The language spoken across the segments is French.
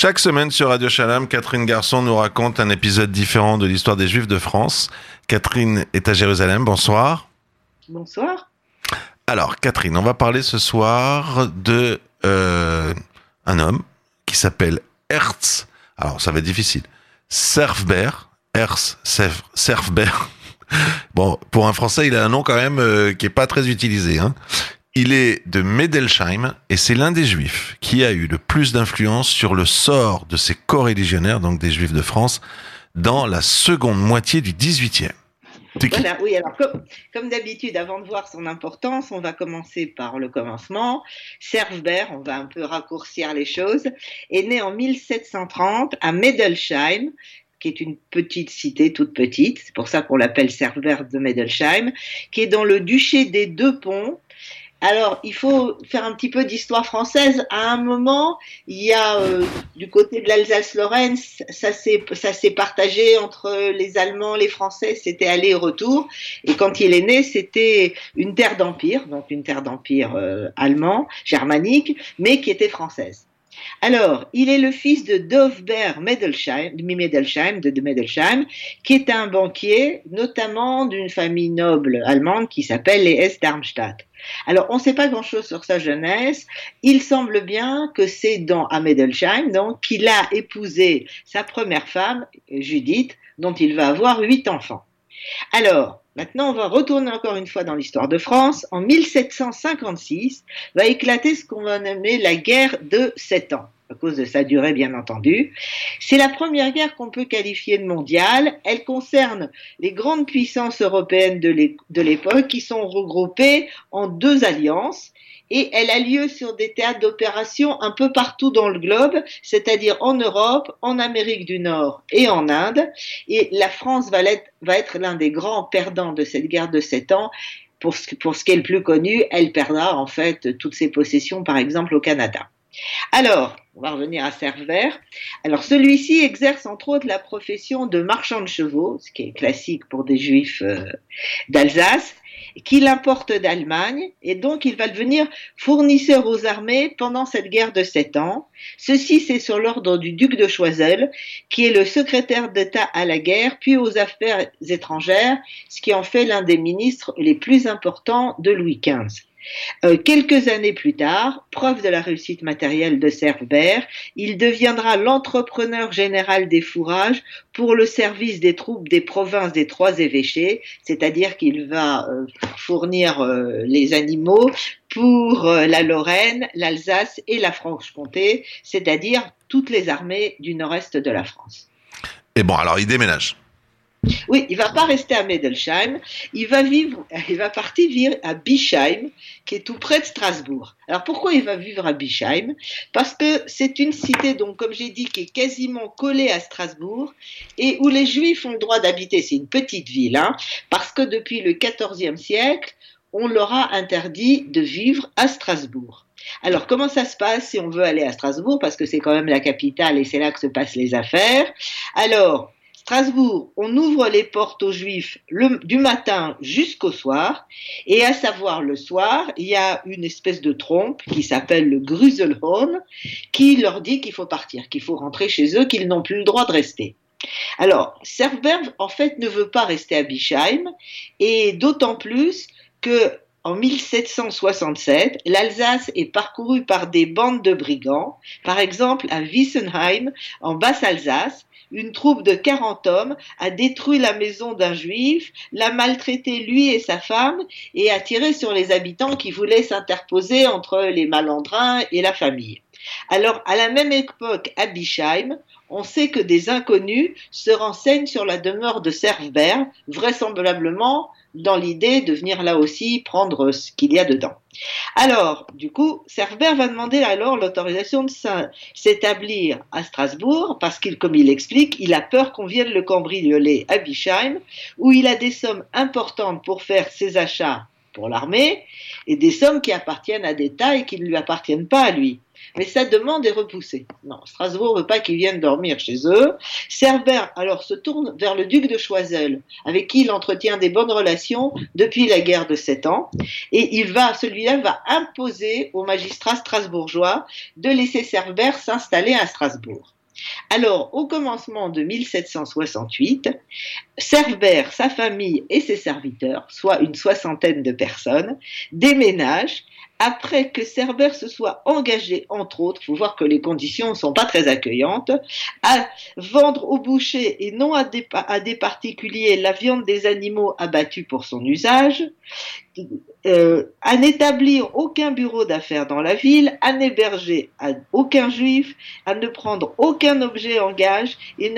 Chaque semaine sur Radio Shalom, Catherine Garçon nous raconte un épisode différent de l'histoire des Juifs de France. Catherine est à Jérusalem, bonsoir. Bonsoir. Alors, Catherine, on va parler ce soir de euh, un homme qui s'appelle Hertz. Alors, ça va être difficile. Serfber, Hertz Serfber. Bon, pour un Français, il a un nom quand même euh, qui est pas très utilisé. Hein. Il est de Medelsheim et c'est l'un des juifs qui a eu le plus d'influence sur le sort de ses co-religionnaires, donc des juifs de France, dans la seconde moitié du 18e. Voilà, oui, alors comme, d'habitude, avant de voir son importance, on va commencer par le commencement. Serfbert, on va un peu raccourcir les choses, est né en 1730 à Medelsheim, qui est une petite cité toute petite, c'est pour ça qu'on l'appelle Serfbert de Medelsheim, qui est dans le duché des Deux Ponts, alors, il faut faire un petit peu d'histoire française. À un moment, il y a euh, du côté de l'Alsace-Lorraine, ça s'est partagé entre les Allemands, les Français, c'était aller-retour. Et quand il est né, c'était une terre d'empire, donc une terre d'empire euh, allemand, germanique, mais qui était française. Alors, il est le fils de Dovber Medelsheim, de, de Medelsheim, qui est un banquier, notamment d'une famille noble allemande qui s'appelle les Hesse Darmstadt. Alors, on ne sait pas grand-chose sur sa jeunesse. Il semble bien que c'est dans à Medelsheim, donc, qu'il a épousé sa première femme, Judith, dont il va avoir huit enfants. Alors, maintenant, on va retourner encore une fois dans l'histoire de France. En 1756, va éclater ce qu'on va nommer la guerre de sept ans à cause de sa durée bien entendu. C'est la première guerre qu'on peut qualifier de mondiale. Elle concerne les grandes puissances européennes de l'époque qui sont regroupées en deux alliances et elle a lieu sur des théâtres d'opération un peu partout dans le globe, c'est-à-dire en Europe, en Amérique du Nord et en Inde. Et la France va être, l'un des grands perdants de cette guerre de sept ans. Pour ce, pour ce qui est le plus connu, elle perdra en fait toutes ses possessions, par exemple au Canada. Alors, on va revenir à Cervert. Alors, celui-ci exerce entre autres la profession de marchand de chevaux, ce qui est classique pour des juifs euh, d'Alsace, qu'il importe d'Allemagne, et donc il va devenir fournisseur aux armées pendant cette guerre de sept ans. Ceci, c'est sur l'ordre du duc de Choiseul, qui est le secrétaire d'État à la guerre, puis aux affaires étrangères, ce qui en fait l'un des ministres les plus importants de Louis XV. Euh, quelques années plus tard, preuve de la réussite matérielle de Cerbère, il deviendra l'entrepreneur général des fourrages pour le service des troupes des provinces des trois évêchés, c'est-à-dire qu'il va euh, fournir euh, les animaux pour la Lorraine, l'Alsace et la Franche-Comté, c'est-à-dire toutes les armées du nord-est de la France. Et bon, alors il déménage. Oui, il va pas rester à Medelsheim, il va vivre, il va partir vivre à Bischheim, qui est tout près de Strasbourg. Alors pourquoi il va vivre à Bischheim Parce que c'est une cité, donc comme j'ai dit, qui est quasiment collée à Strasbourg et où les Juifs ont le droit d'habiter. C'est une petite ville, hein, parce que depuis le XIVe siècle, on leur a interdit de vivre à Strasbourg. Alors, comment ça se passe si on veut aller à Strasbourg, parce que c'est quand même la capitale et c'est là que se passent les affaires Alors, Strasbourg, on ouvre les portes aux Juifs du matin jusqu'au soir, et à savoir le soir, il y a une espèce de trompe qui s'appelle le Gruselhorn, qui leur dit qu'il faut partir, qu'il faut rentrer chez eux, qu'ils n'ont plus le droit de rester. Alors, Serberg, en fait, ne veut pas rester à Bischheim, et d'autant plus que en 1767, l'Alsace est parcourue par des bandes de brigands, par exemple à Wissenheim, en Basse-Alsace, une troupe de 40 hommes a détruit la maison d'un juif, l'a maltraité lui et sa femme et a tiré sur les habitants qui voulaient s'interposer entre les malandrins et la famille. Alors, à la même époque, à Bischheim, on sait que des inconnus se renseignent sur la demeure de Servbert, vraisemblablement dans l'idée de venir là aussi prendre ce qu'il y a dedans. Alors, du coup, Servbert va demander alors l'autorisation de s'établir à Strasbourg parce qu'il, comme il explique, il a peur qu'on vienne le cambrioler à Bischheim où il a des sommes importantes pour faire ses achats pour l'armée et des sommes qui appartiennent à des et qui ne lui appartiennent pas à lui. Mais sa demande est repoussée. Non, Strasbourg ne veut pas qu'ils viennent dormir chez eux. Cerbère alors se tourne vers le duc de Choiseul, avec qui il entretient des bonnes relations depuis la guerre de Sept Ans, et il va, celui-là va imposer aux magistrats strasbourgeois de laisser Cerbère s'installer à Strasbourg. Alors, au commencement de 1768, Cerbère, sa famille et ses serviteurs, soit une soixantaine de personnes, déménagent après que Cerbère se soit engagé, entre autres, faut voir que les conditions ne sont pas très accueillantes, à vendre aux bouchers et non à des particuliers la viande des animaux abattus pour son usage, euh, à n'établir aucun bureau d'affaires dans la ville, à n'héberger aucun juif, à ne prendre aucun objet en gage et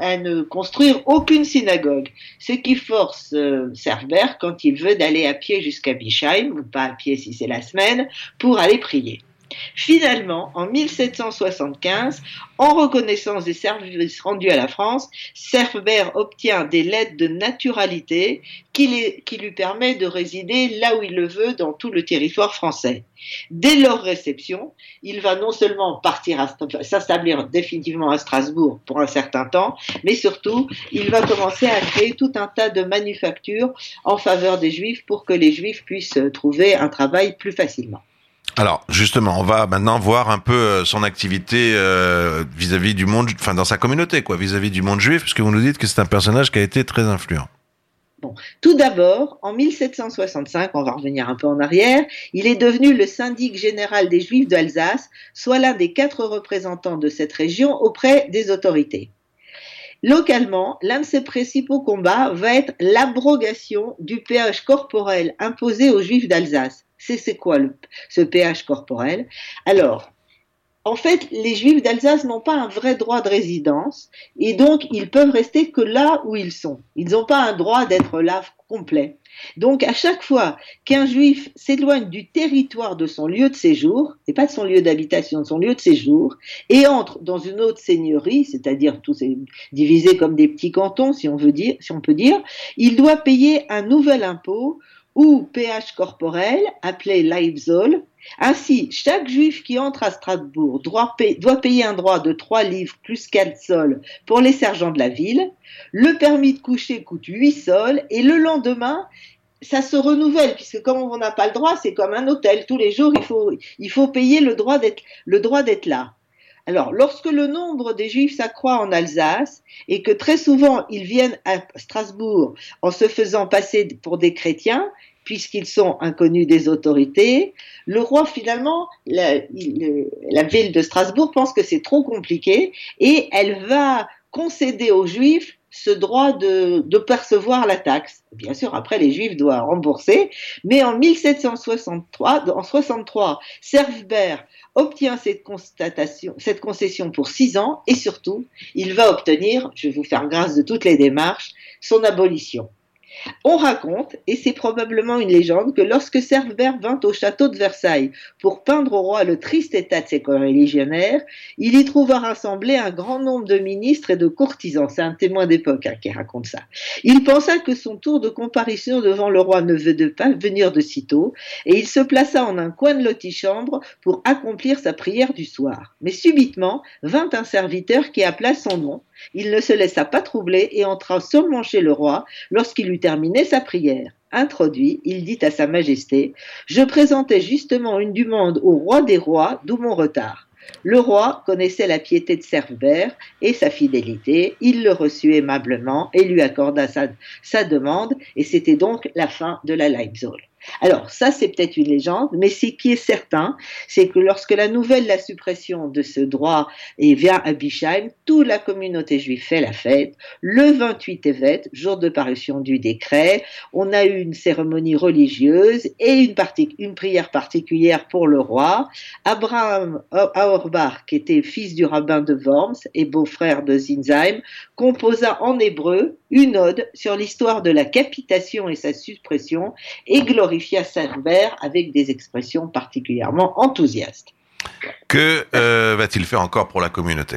à ne, construire aucune synagogue. Ce qui force euh, quand il veut, d'aller à pied jusqu'à Bischheim, ou pas à pied si c'est la semaine, pour aller prier. Finalement, en 1775, en reconnaissance des services rendus à la France, Cerbère obtient des lettres de naturalité qui, lui permet de résider là où il le veut dans tout le territoire français. Dès leur réception, il va non seulement partir s'établir définitivement à Strasbourg pour un certain temps, mais surtout, il va commencer à créer tout un tas de manufactures en faveur des Juifs pour que les Juifs puissent trouver un travail plus facilement. Alors justement, on va maintenant voir un peu euh, son activité euh, vis-à-vis du monde, enfin dans sa communauté, quoi, vis-à-vis du monde juif, puisque vous nous dites que c'est un personnage qui a été très influent. Bon. Tout d'abord, en 1765, on va revenir un peu en arrière, il est devenu le syndic général des Juifs d'Alsace, soit l'un des quatre représentants de cette région auprès des autorités. Localement, l'un de ses principaux combats va être l'abrogation du péage corporel imposé aux Juifs d'Alsace. C'est quoi ce péage corporel? Alors, en fait, les Juifs d'Alsace n'ont pas un vrai droit de résidence et donc ils peuvent rester que là où ils sont. Ils n'ont pas un droit d'être là complet. Donc à chaque fois qu'un Juif s'éloigne du territoire de son lieu de séjour, et pas de son lieu d'habitation, de son lieu de séjour, et entre dans une autre seigneurie, c'est-à-dire tous divisés comme des petits cantons, si on veut dire, si on peut dire, il doit payer un nouvel impôt ou pH corporel, appelé Leibzoll. Ainsi, chaque juif qui entre à Strasbourg doit, payer un droit de 3 livres plus 4 sols pour les sergents de la ville. Le permis de coucher coûte 8 sols et le lendemain, ça se renouvelle puisque comme on n'a pas le droit, c'est comme un hôtel. Tous les jours, il faut, il faut payer le droit d'être là. Alors, lorsque le nombre des Juifs s'accroît en Alsace et que très souvent ils viennent à Strasbourg en se faisant passer pour des chrétiens, puisqu'ils sont inconnus des autorités, le roi finalement, la, ville de Strasbourg pense que c'est trop compliqué et elle va concéder aux Juifs ce droit de, percevoir la taxe. Bien sûr, après, les Juifs doivent rembourser, mais en 1763, en 63, Servbert obtient cette, cette concession pour six ans et surtout, il va obtenir, je vais vous faire grâce de toutes les démarches, son abolition. On raconte, et c'est probablement une légende, que lorsque Cerbère vint au château de Versailles pour peindre au roi le triste état de ses coreligionnaires, il y trouva rassemblé un grand nombre de ministres et de courtisans. C'est un témoin d'époque hein, qui raconte ça. Il pensa que son tour de comparution devant le roi ne veut pas venir de sitôt, et il se plaça en un coin de l'antichambre pour accomplir sa prière du soir. Mais subitement vint un serviteur qui appela son nom, il ne se laissa pas troubler et entra seulement chez le roi lorsqu'il eut terminé sa prière. Introduit, il dit à sa majesté, Je présentais justement une demande au roi des rois, d'où mon retard. Le roi connaissait la piété de Cerbère et sa fidélité. Il le reçut aimablement et lui accorda sa, demande, et c'était donc la fin de la Leibzoll. Alors, ça, c'est peut-être une légende, mais ce qui est certain, c'est que lorsque la nouvelle la suppression de ce droit vient à Bischheim, toute la communauté juive fait la fête. Le 28 évêque, jour de parution du décret, on a eu une cérémonie religieuse et une, une prière particulière pour le roi. Abraham Auerbach, qui était fils du rabbin de Worms et beau-frère de Zinsheim, composa en hébreu une ode sur l'histoire de la capitation et sa suppression et glorifia Cerbère avec des expressions particulièrement enthousiastes. Que euh, va-t-il faire encore pour la communauté?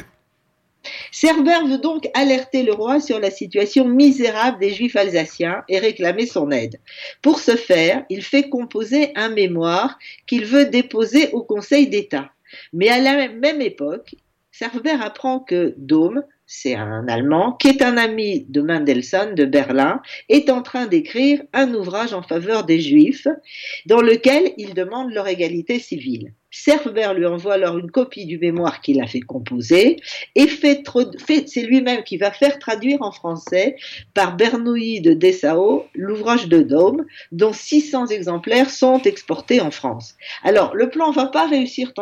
Cerbère veut donc alerter le roi sur la situation misérable des Juifs alsaciens et réclamer son aide. Pour ce faire, il fait composer un mémoire qu'il veut déposer au Conseil d'État. Mais à la même époque, Cerver apprend que Dome, c'est un Allemand, qui est un ami de Mendelssohn de Berlin, est en train d'écrire un ouvrage en faveur des Juifs, dans lequel il demande leur égalité civile. Cerver lui envoie alors une copie du mémoire qu'il a fait composer et fait, c'est lui-même qui va faire traduire en français par Bernouilly de Dessau l'ouvrage de Dôme dont 600 exemplaires sont exportés en France. Alors le plan va pas réussir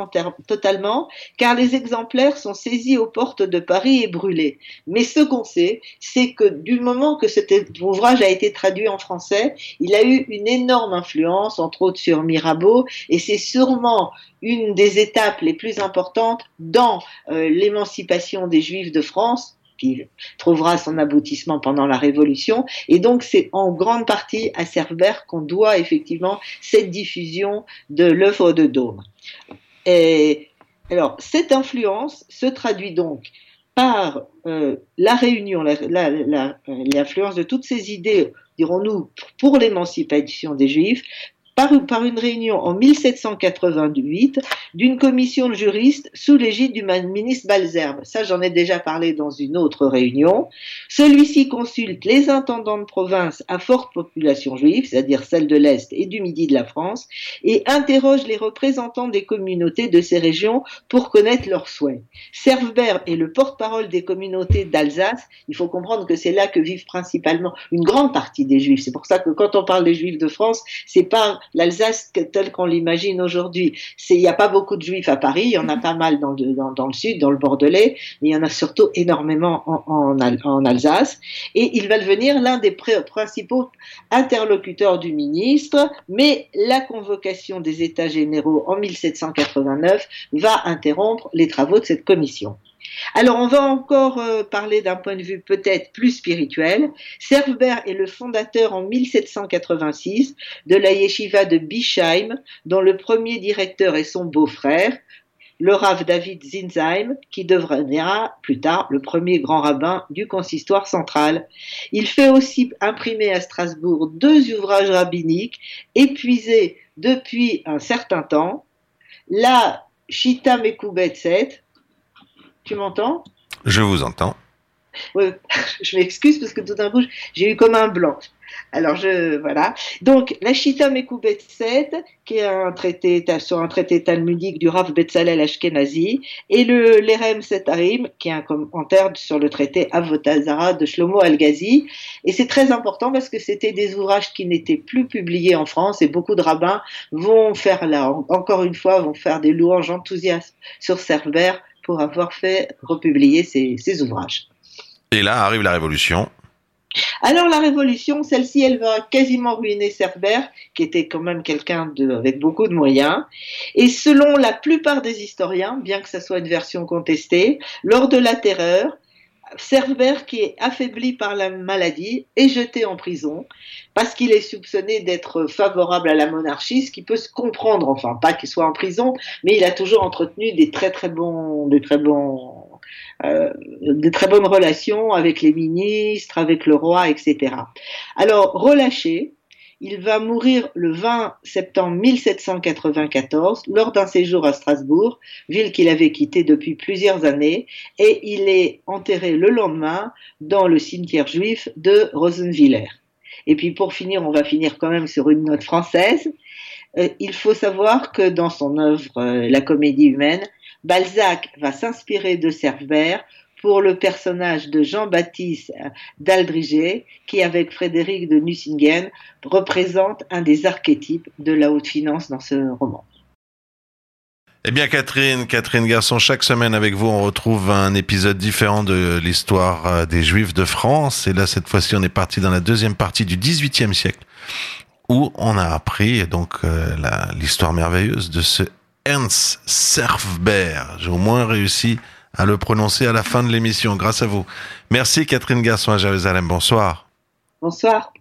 totalement car les exemplaires sont saisis aux portes de Paris et brûlés. Mais ce qu'on sait, c'est que du moment que cet ouvrage a été traduit en français, il a eu une énorme influence entre autres sur Mirabeau et c'est sûrement une des étapes les plus importantes dans euh, l'émancipation des Juifs de France, qui trouvera son aboutissement pendant la Révolution. Et donc, c'est en grande partie à Cerbère qu'on doit effectivement cette diffusion de l'œuvre de Dôme. Et, alors, cette influence se traduit donc par euh, la réunion, l'influence de toutes ces idées, dirons-nous, pour l'émancipation des Juifs, par, par une réunion en 1788 d'une commission de juristes sous l'égide du ministre Balzerbe. Ça, j'en ai déjà parlé dans une autre réunion. Celui-ci consulte les intendants de province à forte population juive, c'est-à-dire celle de l'Est et du Midi de la France, et interroge les représentants des communautés de ces régions pour connaître leurs souhaits. Servebert est le porte-parole des communautés d'Alsace. Il faut comprendre que c'est là que vivent principalement une grande partie des juifs. C'est pour ça que quand on parle des juifs de France, c'est pas l'Alsace telle qu'on l'imagine aujourd'hui. Il n'y a pas beaucoup de juifs à Paris, il y en a pas mal dans le, dans, le sud, dans le Bordelais, mais il y en a surtout énormément en, en, Alsace. Et il va devenir l'un des principaux interlocuteurs du ministre, mais la convocation des États généraux en 1789 va interrompre les travaux de cette commission. Alors on va encore euh, parler d'un point de vue peut-être plus spirituel. Servbert est le fondateur en 1786 de la yeshiva de Bischheim, dont le premier directeur est son beau-frère, le Rav David Zinzheim, qui deviendra plus tard le premier grand rabbin du consistoire central. Il fait aussi imprimer à Strasbourg deux ouvrages rabbiniques épuisés depuis un certain temps, la Shita Mekubetset, tu m'entends Je vous entends. je m'excuse parce que tout d'un coup, j'ai eu comme un blanc. Alors, je, voilà. Donc, la Shita Mekubet 7, qui est un traité, sur un traité talmudique du Rav Betzalel Ashkenazi, et le l'Erem Setarim, qui est un commentaire sur le traité Avotazara de Shlomo Al-Ghazi. Et c'est très important parce que c'était des ouvrages qui n'étaient plus publiés en France et beaucoup de rabbins vont faire là, encore une fois, vont faire des louanges enthousiastes sur Cerbère pour avoir fait republier ses, ouvrages. Et là arrive la Révolution. Alors la Révolution, celle-ci, elle va quasiment ruiner Cerbère, qui était quand même quelqu'un avec beaucoup de moyens. Et selon la plupart des historiens, bien que ce soit une version contestée, lors de la Terreur, Cerbère, qui est affaibli par la maladie, est jeté en prison parce qu'il est soupçonné d'être favorable à la monarchie, ce qui peut se comprendre, enfin pas qu'il soit en prison, mais il a toujours entretenu des très très bons, des très bons, euh, de très bonnes relations avec les ministres, avec le roi, etc. Alors relâché, il va mourir le 20 septembre 1794 lors d'un séjour à Strasbourg, ville qu'il avait quittée depuis plusieurs années, et il est enterré le lendemain dans le cimetière juif de Rosenwiller. Et puis pour finir, on va finir quand même sur une note française. Euh, il faut savoir que dans son œuvre euh, La comédie humaine, Balzac va s'inspirer de Cerbère pour le personnage de Jean-Baptiste d'Aldriger, qui avec Frédéric de Nucingen représente un des archétypes de la haute finance dans ce roman. Eh bien Catherine, Catherine Garçon, chaque semaine avec vous, on retrouve un épisode différent de l'histoire euh, des Juifs de France. Et là, cette fois-ci, on est parti dans la deuxième partie du XVIIIe siècle, où on a appris donc euh, l'histoire merveilleuse de ce Ernst Serfber. J'ai au moins réussi à le prononcer à la fin de l'émission, grâce à vous. Merci Catherine Garçon à Jérusalem. Bonsoir. Bonsoir.